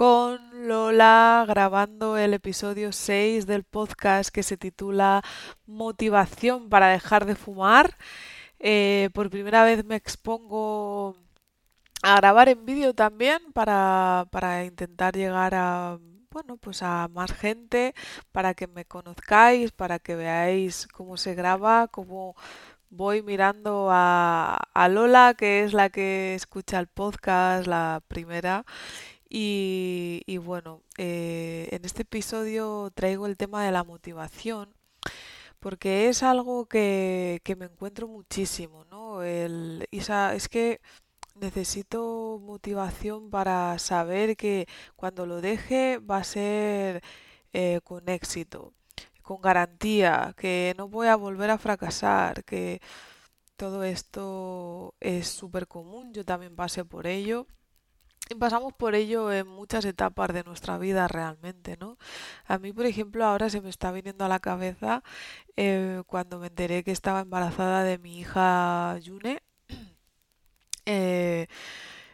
con Lola grabando el episodio 6 del podcast que se titula Motivación para dejar de fumar. Eh, por primera vez me expongo a grabar en vídeo también para, para intentar llegar a bueno, pues a más gente, para que me conozcáis, para que veáis cómo se graba, cómo voy mirando a, a Lola, que es la que escucha el podcast, la primera, y, bueno, eh, en este episodio traigo el tema de la motivación porque es algo que, me encuentro muchísimo, ¿no? Es que necesito motivación para saber que cuando lo deje va a ser eh, con éxito, con garantía, que no voy a volver a fracasar, que todo esto es súper común, yo también pasé por ello pasamos por ello en muchas etapas de nuestra vida realmente, ¿no? A mí, por ejemplo, ahora se me está viniendo a la cabeza eh, cuando me enteré que estaba embarazada de mi hija Yune. Eh,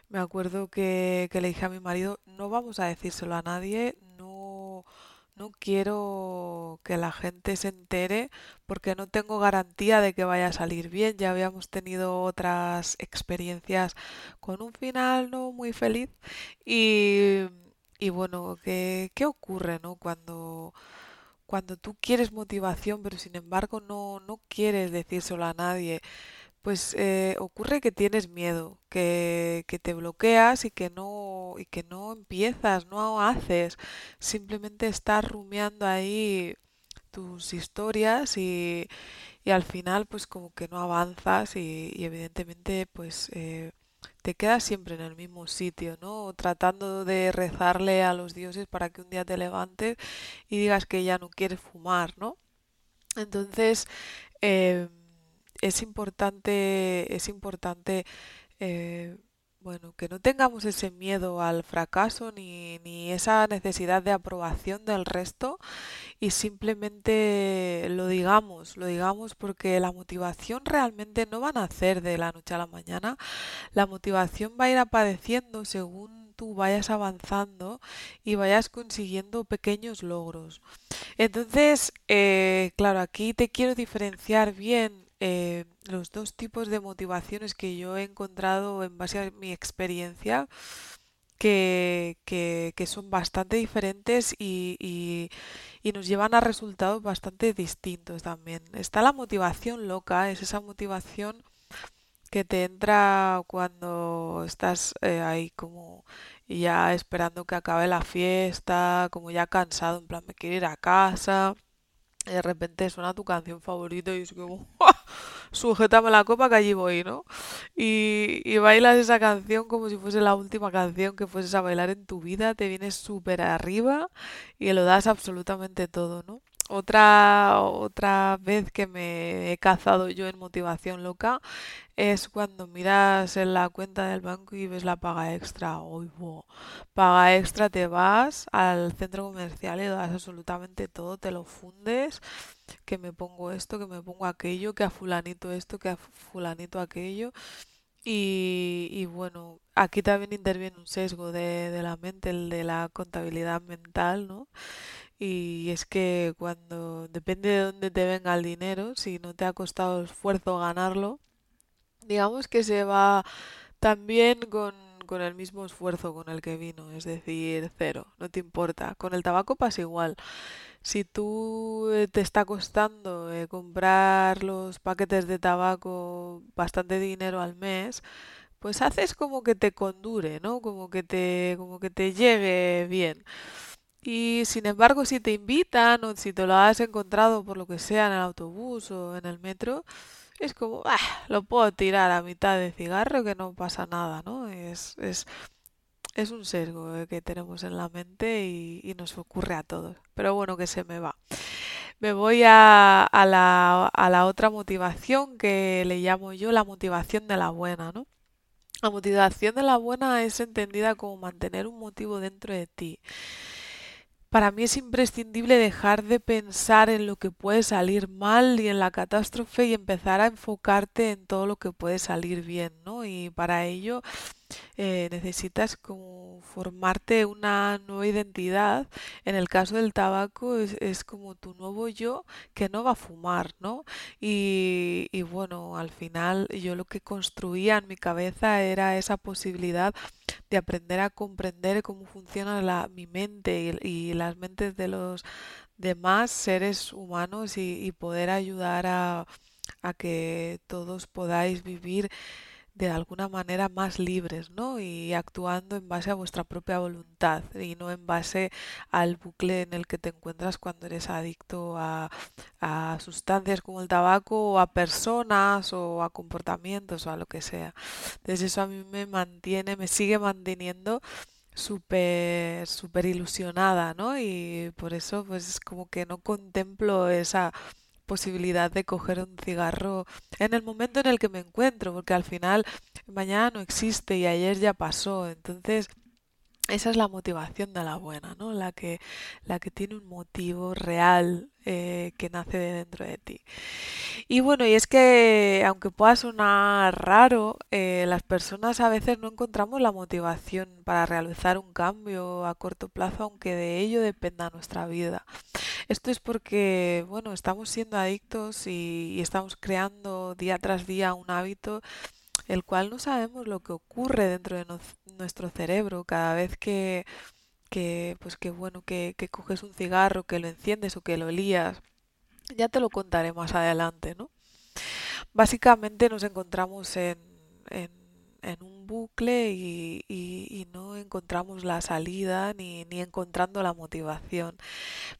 me acuerdo que, que le dije a mi marido, no vamos a decírselo a nadie, no quiero que la gente se entere porque no tengo garantía de que vaya a salir bien. Ya habíamos tenido otras experiencias con un final no muy feliz. Y, y bueno, ¿qué, ¿qué ocurre, no? Cuando, cuando tú quieres motivación, pero sin embargo no, no quieres decírselo a nadie. Pues eh, ocurre que tienes miedo, que, que te bloqueas y que no y que no empiezas, no haces, simplemente estás rumiando ahí tus historias y, y al final pues como que no avanzas y, evidentemente pues eh, te quedas siempre en el mismo sitio, ¿no? Tratando de rezarle a los dioses para que un día te levantes y digas que ya no quieres fumar, ¿no? Entonces, em, es importante, es importante, eh, bueno, que no tengamos ese miedo al fracaso ni, ni esa necesidad de aprobación del resto y simplemente lo digamos, lo digamos porque la motivación realmente no va a nacer de la noche a la mañana, la motivación va a ir apareciendo según tú vayas avanzando y vayas consiguiendo pequeños logros. Entonces, eh, claro, aquí te quiero diferenciar bien eh, los dos tipos de motivaciones que yo he encontrado en base a mi experiencia que, que, son bastante diferentes y, y, y, nos llevan a resultados bastante distintos también. Está la motivación loca, es esa motivación que te entra cuando estás eh, ahí como ya esperando que acabe la fiesta, como ya cansado, en plan me quiero ir a casa de repente suena tu canción favorita y es como, sujétame la copa que allí voy, ¿no? Y, y bailas esa canción como si fuese la última canción que fueses a bailar en tu vida, te vienes súper arriba y lo das absolutamente todo, ¿no? Otra, otra vez que me he cazado yo en motivación loca es cuando miras en la cuenta del banco y ves la paga extra. Uy, Paga extra, te vas al centro comercial y das absolutamente todo, te lo fundes, que me pongo esto, que me pongo aquello, que a fulanito esto, que a fulanito aquello. Y, y bueno, aquí también interviene un sesgo de, de la mente, el de la contabilidad mental, ¿no? Y es que cuando depende de dónde te venga el dinero, si no te ha costado esfuerzo ganarlo, digamos que se va también con, con el mismo esfuerzo con el que vino, es decir, cero, no te importa. Con el tabaco pasa igual. Si tú eh, te está costando eh, comprar los paquetes de tabaco bastante dinero al mes, pues haces como que te condure, ¿no? Como que te, como que te llegue bien. Y sin embargo, si te invitan o si te lo has encontrado por lo que sea en el autobús o en el metro, es como, ah, lo puedo tirar a mitad de cigarro que no pasa nada, ¿no? Es, es, es un sesgo eh, que tenemos en la mente y, nos ocurre a todos. Pero bueno, que se me va. Me voy a, a, la, a la otra motivación que le llamo yo la motivación de la buena, ¿no? La motivación de la buena es entendida como mantener un motivo dentro de ti. Para mí es imprescindible dejar de pensar en lo que puede salir mal y en la catástrofe y empezar a enfocarte en todo lo que puede salir bien, ¿no? Y para ello eh, necesitas como formarte una nueva identidad. En el caso del tabaco es, como tu nuevo yo que no va a fumar, ¿no? Y, y bueno, al final yo lo que construía en mi cabeza era esa posibilidad de aprender a comprender cómo funciona la, mi mente y, las mentes de los demás seres humanos y, y poder ayudar a, a que todos podáis vivir de alguna manera más libres, ¿no? Y actuando en base a vuestra propia voluntad y no en base al bucle en el que te encuentras cuando eres adicto a, a sustancias como el tabaco o a personas o a comportamientos o a lo que sea. Entonces eso a mí me mantiene, me sigue manteniendo súper súper ilusionada, ¿no? Y por eso pues es como que no contemplo esa posibilidad de coger un cigarro en el momento en el que me encuentro, porque al final mañana no existe y ayer ya pasó. Entonces, esa es la motivación de la buena, ¿no? La que, la que tiene un motivo real eh, que nace de dentro de ti. Y bueno, y es que aunque pueda sonar raro, eh, las personas a veces no encontramos la motivación para realizar un cambio a corto plazo, aunque de ello dependa nuestra vida. Esto es porque, bueno, estamos siendo adictos y estamos creando día tras día un hábito el cual no sabemos lo que ocurre dentro de nuestro cerebro cada vez que, que pues que bueno, que, coges un cigarro, que lo enciendes o que lo lías. Ya te lo contaré más adelante, ¿no? Básicamente nos encontramos en, en, en un bucle y, y, no encontramos la salida ni, ni encontrando la motivación.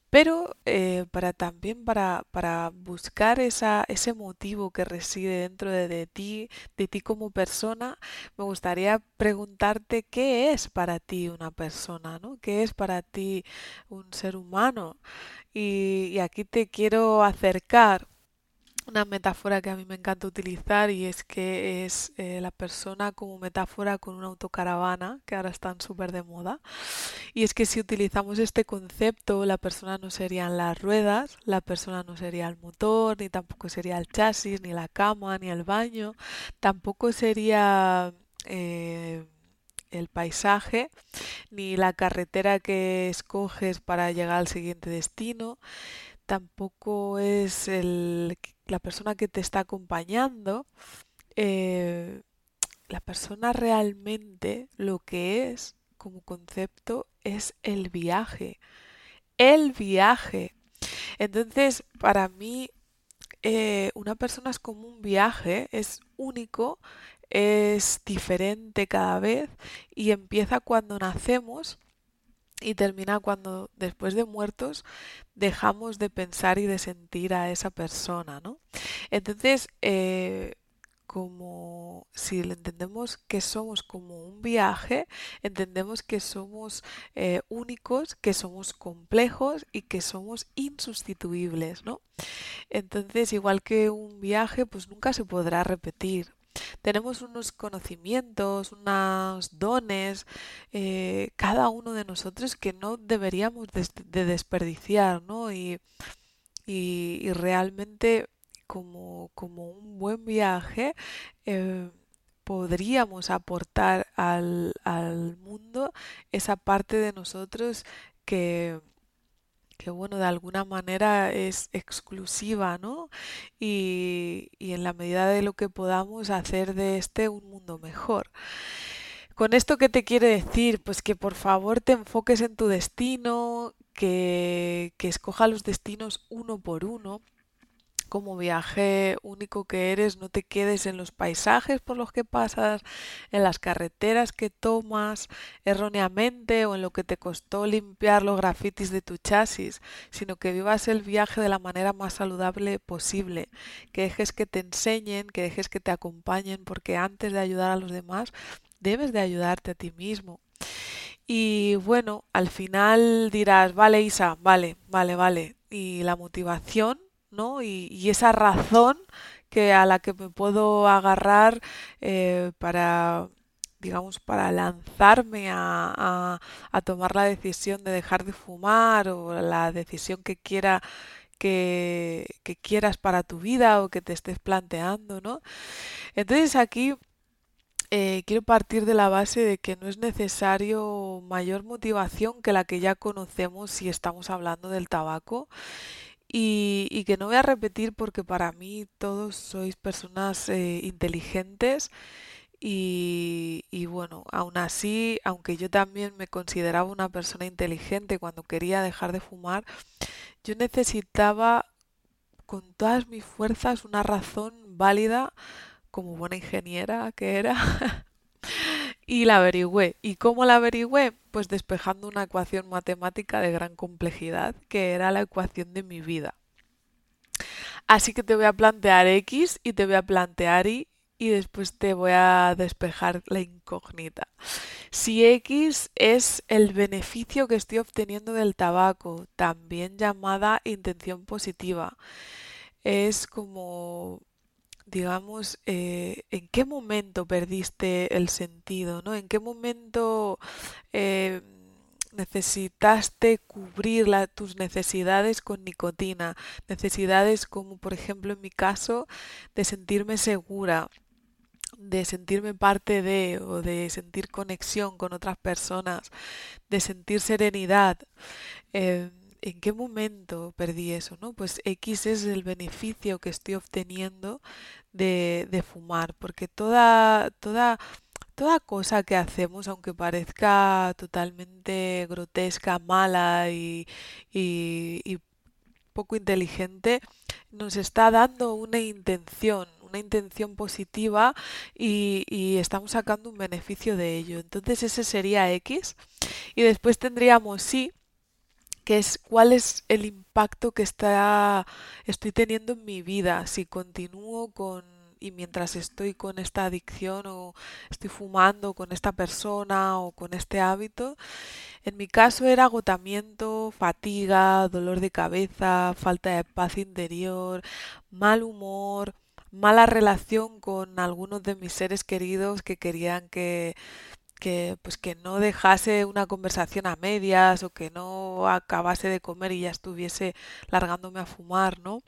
Pero eh, para también para, para buscar esa, ese motivo que reside dentro de, ti, de ti como persona, me gustaría preguntarte qué es para ti una persona, ¿no? ¿Qué es para ti un ser humano? Y, y aquí te quiero acercar una metáfora que a mí me encanta utilizar y es que es eh, la persona como metáfora con una autocaravana, que ahora están súper de moda. Y es que si utilizamos este concepto, la persona no serían las ruedas, la persona no sería el motor, ni tampoco sería el chasis, ni la cama, ni el baño, tampoco sería... Eh, el paisaje, ni la carretera que escoges para llegar al siguiente destino, tampoco es la persona que te está acompañando, eh, la persona realmente lo que es como concepto es el viaje. El viaje. Entonces, para mí, eh, una persona es como un viaje, es único, es diferente cada vez y empieza cuando nacemos y termina cuando después de muertos dejamos de pensar y de sentir a esa persona, ¿no? Entonces, eh, como si entendemos que somos como un viaje, entendemos que somos eh, únicos, que somos complejos y que somos insustituibles, ¿no? Entonces, igual que un viaje, pues nunca se podrá repetir tenemos unos conocimientos, unos dones, eh, cada uno de nosotros que no deberíamos de, desperdiciar, ¿no? Y, y, realmente como, como, un buen viaje eh, podríamos aportar al, al mundo esa parte de nosotros que que bueno, de alguna manera es exclusiva, ¿no? Y, y en la medida de lo que podamos hacer de este un mundo mejor. ¿Con esto qué te quiere decir? Pues que por favor te enfoques en tu destino, que, que escoja los destinos uno por uno como viaje único que eres, no te quedes en los paisajes por los que pasas, en las carreteras que tomas erróneamente o en lo que te costó limpiar los grafitis de tu chasis, sino que vivas el viaje de la manera más saludable posible, que dejes que te enseñen, que dejes que te acompañen, porque antes de ayudar a los demás, debes de ayudarte a ti mismo. Y bueno, al final dirás, vale Isa, vale, vale, vale. Y la motivación, ¿no? Y, esa razón que a la que me puedo agarrar eh, para digamos, para lanzarme a, a, tomar la decisión de dejar de fumar o la decisión que quiera que, que, quieras para tu vida o que te estés planteando, ¿no? Entonces aquí eh, quiero partir de la base de que no es necesario mayor motivación que la que ya conocemos si estamos hablando del tabaco y, y que no voy a repetir porque para mí todos sois personas eh, inteligentes y, y bueno, aún así, aunque yo también me consideraba una persona inteligente cuando quería dejar de fumar, yo necesitaba con todas mis fuerzas una razón válida como buena ingeniera que era y la averigüé. ¿Y cómo la averigüé? Pues despejando una ecuación matemática de gran complejidad, que era la ecuación de mi vida. Así que te voy a plantear X y te voy a plantear Y y después te voy a despejar la incógnita. Si X es el beneficio que estoy obteniendo del tabaco, también llamada intención positiva, es como digamos, eh, en qué momento perdiste el sentido, ¿no? En qué momento eh, necesitaste cubrir tus necesidades con nicotina, necesidades como por ejemplo en mi caso de sentirme segura, de sentirme parte de o de sentir conexión con otras personas, de sentir serenidad. Eh, ¿En qué momento perdí eso? ¿no? Pues X es el beneficio que estoy obteniendo de, fumar, porque toda, toda, toda cosa que hacemos, aunque parezca totalmente grotesca, mala y, y, y poco inteligente, nos está dando una intención, una intención positiva y, y, estamos sacando un beneficio de ello. Entonces ese sería X. Y después tendríamos sí, que es cuál es el impacto que está, estoy teniendo en mi vida, si continúo con y mientras estoy con esta adicción o estoy fumando con esta persona o con este hábito, en mi caso era agotamiento, fatiga, dolor de cabeza, falta de paz interior, mal humor, mala relación con algunos de mis seres queridos que querían que que pues que no dejase una conversación a medias o que no acabase de comer y ya estuviese largándome a fumar, ¿no?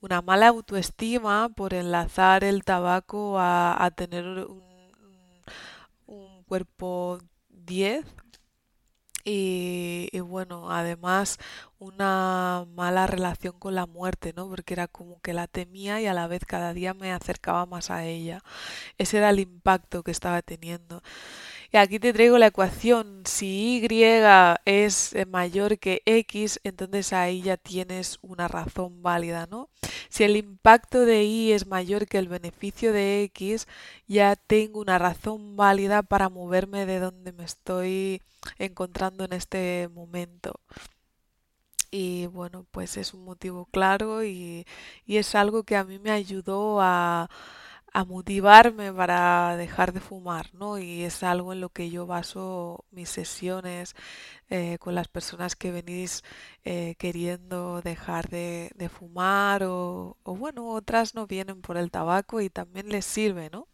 Una mala autoestima por enlazar el tabaco a, tener un, cuerpo 10 y, y, bueno, además una mala relación con la muerte, ¿no? Porque era como que la temía y a la vez cada día me acercaba más a ella. Ese era el impacto que estaba teniendo. Aquí te traigo la ecuación. Si y es mayor que x, entonces ahí ya tienes una razón válida, ¿no? Si el impacto de y es mayor que el beneficio de x, ya tengo una razón válida para moverme de donde me estoy encontrando en este momento. Y bueno, pues es un motivo claro y, y es algo que a mí me ayudó a a motivarme para dejar de fumar, ¿no? Y es algo en lo que yo baso mis sesiones eh, con las personas que venís eh, queriendo dejar de, fumar o, bueno, otras no vienen por el tabaco y también les sirve, ¿no?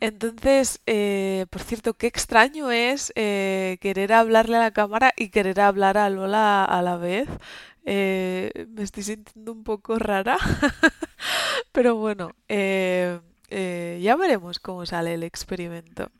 Entonces, eh, por cierto, qué extraño es querer hablarle a la cámara y querer hablar a Lola a la vez. Me estoy sintiendo un poco rara, pero bueno, eh, eh, ya veremos cómo sale el experimento.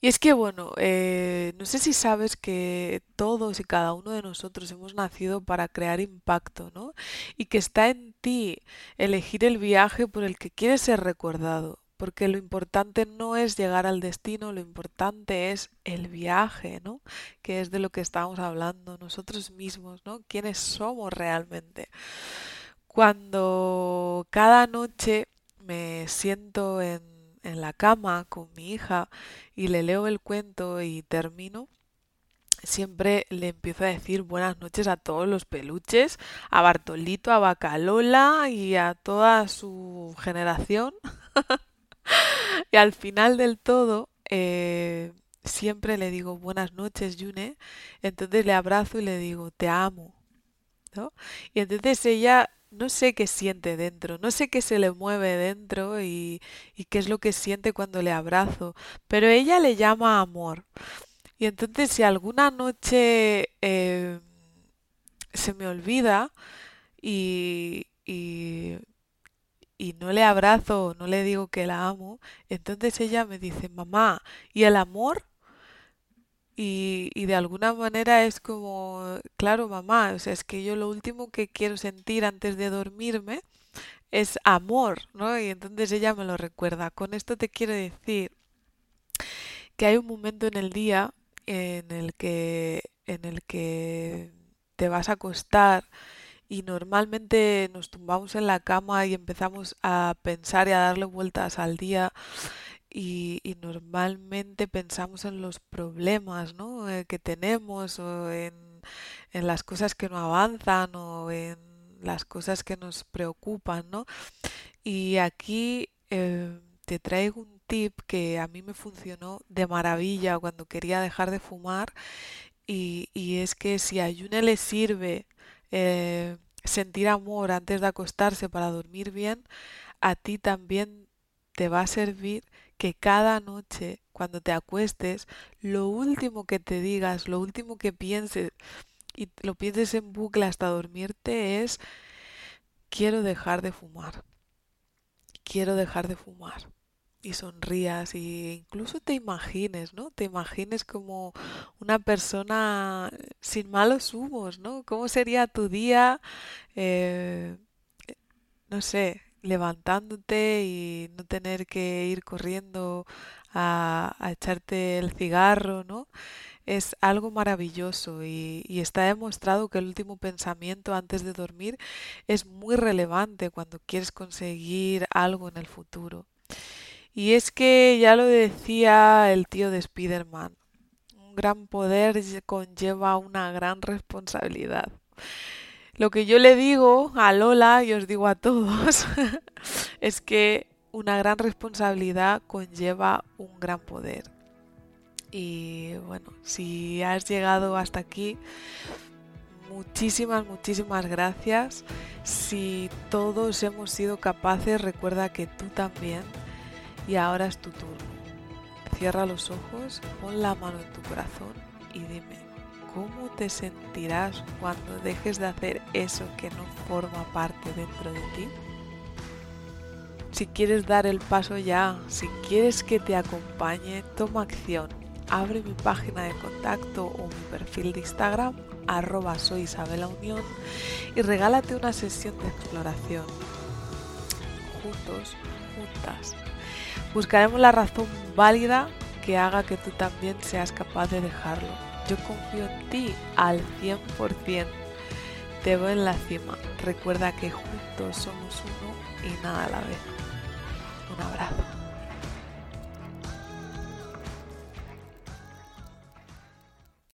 Y es que, bueno, no sé si sabes que todos y cada uno de nosotros hemos nacido para crear impacto, ¿no? Y que está en ti elegir el viaje por el que quieres ser recordado porque lo importante no es llegar al destino, lo importante es el viaje, ¿no? Que es de lo que estamos hablando nosotros mismos, ¿no? ¿Quiénes somos realmente? Cuando cada noche me siento en, la cama con mi hija y le leo el cuento y termino, siempre le empiezo a decir buenas noches a todos los peluches, a Bartolito, a Bacalola y a toda su generación. y al final del todo, eh, siempre le digo buenas noches, Yune, entonces le abrazo y le digo te amo, Y entonces ella no sé qué siente dentro, no sé qué se le mueve dentro y, y qué es lo que siente cuando le abrazo, pero ella le llama amor. Y entonces si alguna noche eh, se me olvida y, y, y no le abrazo, no le digo que la amo, entonces ella me dice, mamá, ¿y el amor? Y, y de alguna manera es como, claro, mamá, o sea, es que yo lo último que quiero sentir antes de dormirme es amor, ¿no? Y entonces ella me lo recuerda. Con esto te quiero decir que hay un momento en el día en el que, en el que te vas a acostar y normalmente nos tumbamos en la cama y empezamos a pensar y a darle vueltas al día y, normalmente pensamos en los problemas, ¿no? eh, que tenemos o en, en las cosas que no avanzan o en las cosas que nos preocupan, ¿no? Y aquí eh, te traigo un tip que a mí me funcionó de maravilla cuando quería dejar de fumar y, y es que si a Yune le sirve eh, sentir amor antes de acostarse para dormir bien, a ti también te va a servir que cada noche cuando te acuestes, lo último que te digas, lo último que pienses y lo pienses en bucle hasta dormirte es quiero dejar de fumar, quiero dejar de fumar. Y sonrías y incluso te imagines, ¿no? Te imagines como una persona sin malos humos, ¿no? ¿Cómo sería tu día? eh, no sé, levantándote y no tener que ir corriendo a, a echarte el cigarro, ¿no? Es algo maravilloso y, y está demostrado que el último pensamiento antes de dormir es muy relevante cuando quieres conseguir algo en el futuro. Y es que ya lo decía el tío de Spider-Man, un gran poder conlleva una gran responsabilidad. Lo que yo le digo a Lola y os digo a todos es que una gran responsabilidad conlleva un gran poder. Y bueno, si has llegado hasta aquí, muchísimas, muchísimas gracias. Si todos hemos sido capaces, recuerda que tú también. Y ahora es tu turno. Cierra los ojos, pon la mano en tu corazón y dime, ¿cómo te sentirás cuando dejes de hacer eso que no forma parte dentro de ti? Si quieres dar el paso ya, si quieres que te acompañe, toma acción. Abre mi página de contacto o mi perfil de Instagram, arroba soy Isabela Unión, y regálate una sesión de exploración. Juntos, juntas. Buscaremos la razón válida que haga que tú también seas capaz de dejarlo. Yo confío en ti al 100%. Te veo en la cima. Recuerda que juntos somos uno y nada a la vez. Un abrazo.